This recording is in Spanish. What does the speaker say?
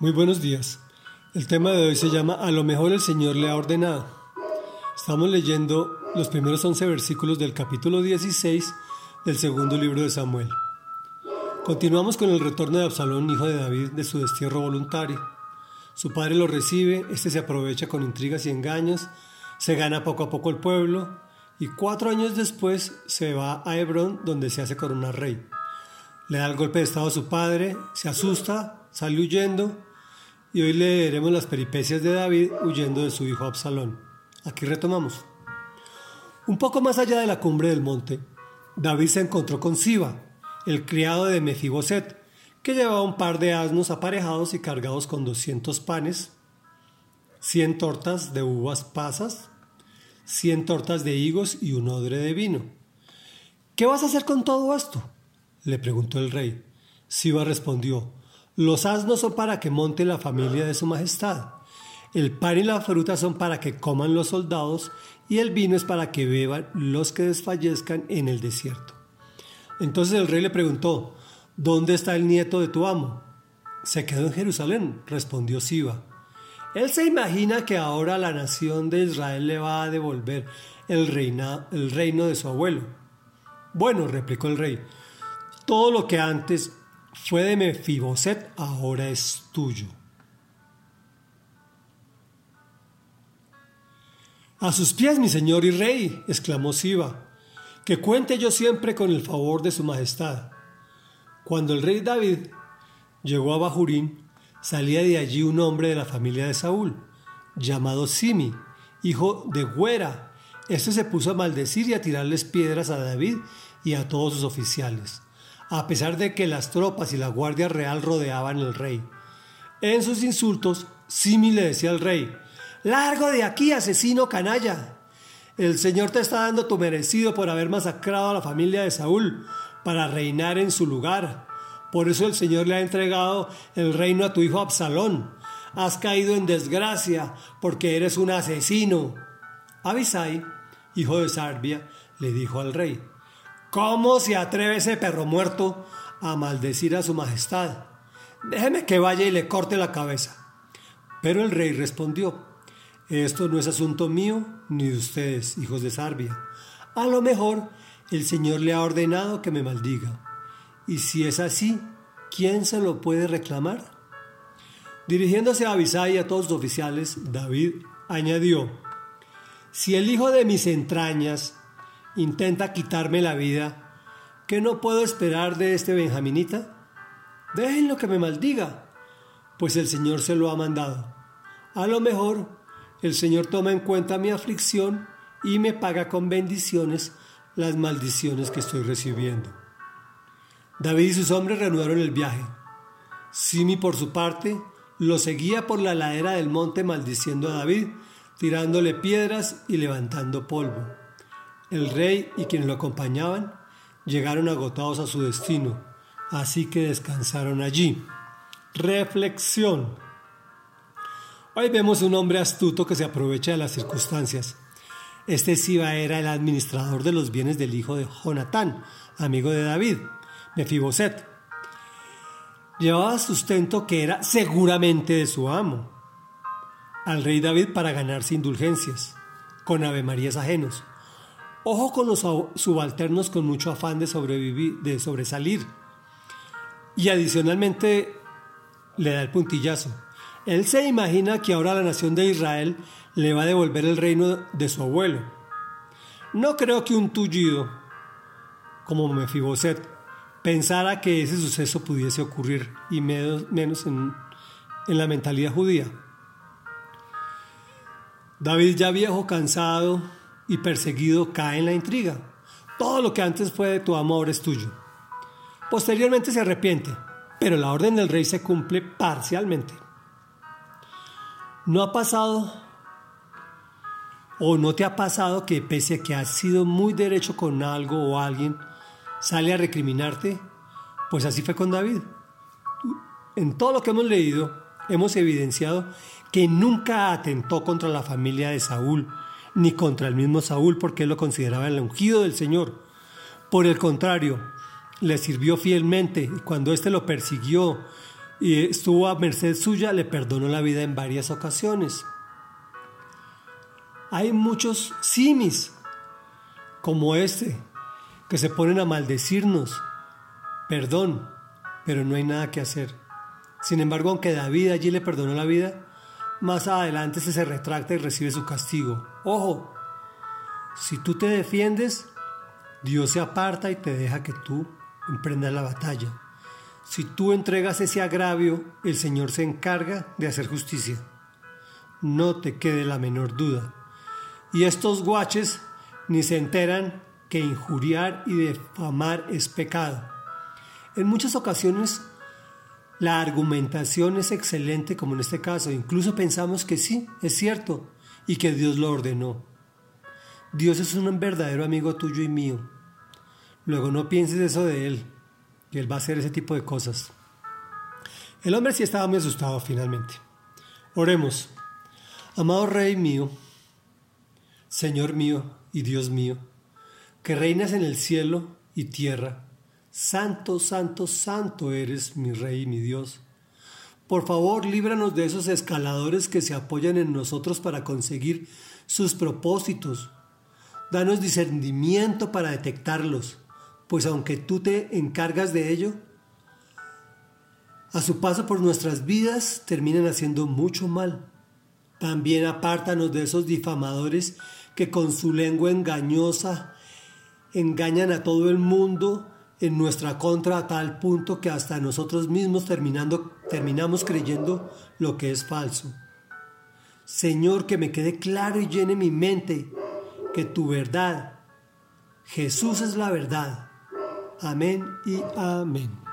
Muy buenos días. El tema de hoy se llama A lo mejor el Señor le ha ordenado. Estamos leyendo los primeros 11 versículos del capítulo 16 del segundo libro de Samuel. Continuamos con el retorno de Absalón, hijo de David, de su destierro voluntario. Su padre lo recibe, este se aprovecha con intrigas y engaños, se gana poco a poco el pueblo y cuatro años después se va a Hebrón donde se hace coronar rey. Le da el golpe de estado a su padre, se asusta, sale huyendo y hoy leeremos las peripecias de David huyendo de su hijo Absalón. Aquí retomamos. Un poco más allá de la cumbre del monte, David se encontró con Siba, el criado de Mefiboset, que llevaba un par de asnos aparejados y cargados con 200 panes, 100 tortas de uvas pasas, 100 tortas de higos y un odre de vino. ¿Qué vas a hacer con todo esto? le preguntó el rey. Siba respondió, los asnos son para que monte la familia de su majestad. El pan y la fruta son para que coman los soldados y el vino es para que beban los que desfallezcan en el desierto. Entonces el rey le preguntó, ¿dónde está el nieto de tu amo? Se quedó en Jerusalén, respondió Siba. Él se imagina que ahora la nación de Israel le va a devolver el, el reino de su abuelo. Bueno, replicó el rey, todo lo que antes fue de Mefiboset, ahora es tuyo. A sus pies, mi señor y rey, exclamó Siba, que cuente yo siempre con el favor de su majestad. Cuando el rey David llegó a Bahurín, salía de allí un hombre de la familia de Saúl, llamado Simi, hijo de Güera. Este se puso a maldecir y a tirarles piedras a David y a todos sus oficiales a pesar de que las tropas y la Guardia Real rodeaban al rey. En sus insultos, Simi le decía al rey, Largo de aquí, asesino canalla. El Señor te está dando tu merecido por haber masacrado a la familia de Saúl para reinar en su lugar. Por eso el Señor le ha entregado el reino a tu hijo Absalón. Has caído en desgracia porque eres un asesino. Abisai, hijo de Sarbia, le dijo al rey, ¿Cómo se atreve ese perro muerto a maldecir a su majestad? Déjeme que vaya y le corte la cabeza. Pero el rey respondió, esto no es asunto mío ni de ustedes, hijos de Sarbia. A lo mejor el Señor le ha ordenado que me maldiga. Y si es así, ¿quién se lo puede reclamar? Dirigiéndose a Abisai y a todos los oficiales, David añadió, si el hijo de mis entrañas intenta quitarme la vida, ¿qué no puedo esperar de este benjaminita? Déjenlo que me maldiga, pues el Señor se lo ha mandado. A lo mejor el Señor toma en cuenta mi aflicción y me paga con bendiciones las maldiciones que estoy recibiendo. David y sus hombres reanudaron el viaje. Simi, por su parte, lo seguía por la ladera del monte maldiciendo a David, tirándole piedras y levantando polvo. El rey y quienes lo acompañaban llegaron agotados a su destino, así que descansaron allí. Reflexión. Hoy vemos un hombre astuto que se aprovecha de las circunstancias. Este Siba era el administrador de los bienes del hijo de Jonatán, amigo de David, Mefiboset. Llevaba sustento que era seguramente de su amo, al rey David para ganarse indulgencias, con avemarías ajenos. Ojo con los subalternos con mucho afán de sobrevivir, de sobresalir. Y adicionalmente le da el puntillazo. Él se imagina que ahora la nación de Israel le va a devolver el reino de su abuelo. No creo que un tullido como Mefiboset pensara que ese suceso pudiese ocurrir y menos, en, en la mentalidad judía. David ya viejo, cansado, y perseguido cae en la intriga. Todo lo que antes fue de tu amor es tuyo. Posteriormente se arrepiente, pero la orden del rey se cumple parcialmente. No ha pasado o no te ha pasado que pese a que has sido muy derecho con algo o alguien, sale a recriminarte, pues así fue con David. En todo lo que hemos leído, hemos evidenciado que nunca atentó contra la familia de Saúl, ni contra el mismo Saúl porque él lo consideraba el ungido del Señor. Por el contrario, le sirvió fielmente y cuando éste lo persiguió y estuvo a merced suya, le perdonó la vida en varias ocasiones. Hay muchos simis como este que se ponen a maldecirnos. Perdón, pero no hay nada que hacer. Sin embargo, aunque David allí le perdonó la vida, más adelante se, se retracta y recibe su castigo. Ojo, si tú te defiendes, Dios se aparta y te deja que tú emprendas la batalla. Si tú entregas ese agravio, el Señor se encarga de hacer justicia. No te quede la menor duda. Y estos guaches ni se enteran que injuriar y defamar es pecado. En muchas ocasiones la argumentación es excelente como en este caso. Incluso pensamos que sí, es cierto, y que Dios lo ordenó. Dios es un verdadero amigo tuyo y mío. Luego no pienses eso de Él, que Él va a hacer ese tipo de cosas. El hombre sí estaba muy asustado finalmente. Oremos. Amado Rey mío, Señor mío y Dios mío, que reinas en el cielo y tierra, Santo, santo, santo eres mi Rey y mi Dios. Por favor, líbranos de esos escaladores que se apoyan en nosotros para conseguir sus propósitos. Danos discernimiento para detectarlos pues aunque tú te encargas de ello, a su paso por nuestras vidas terminan haciendo mucho mal. También apártanos de esos difamadores que con su lengua engañosa engañan a todo el mundo en nuestra contra a tal punto que hasta nosotros mismos terminando, terminamos creyendo lo que es falso. Señor, que me quede claro y llene mi mente que tu verdad, Jesús es la verdad Amén y amén.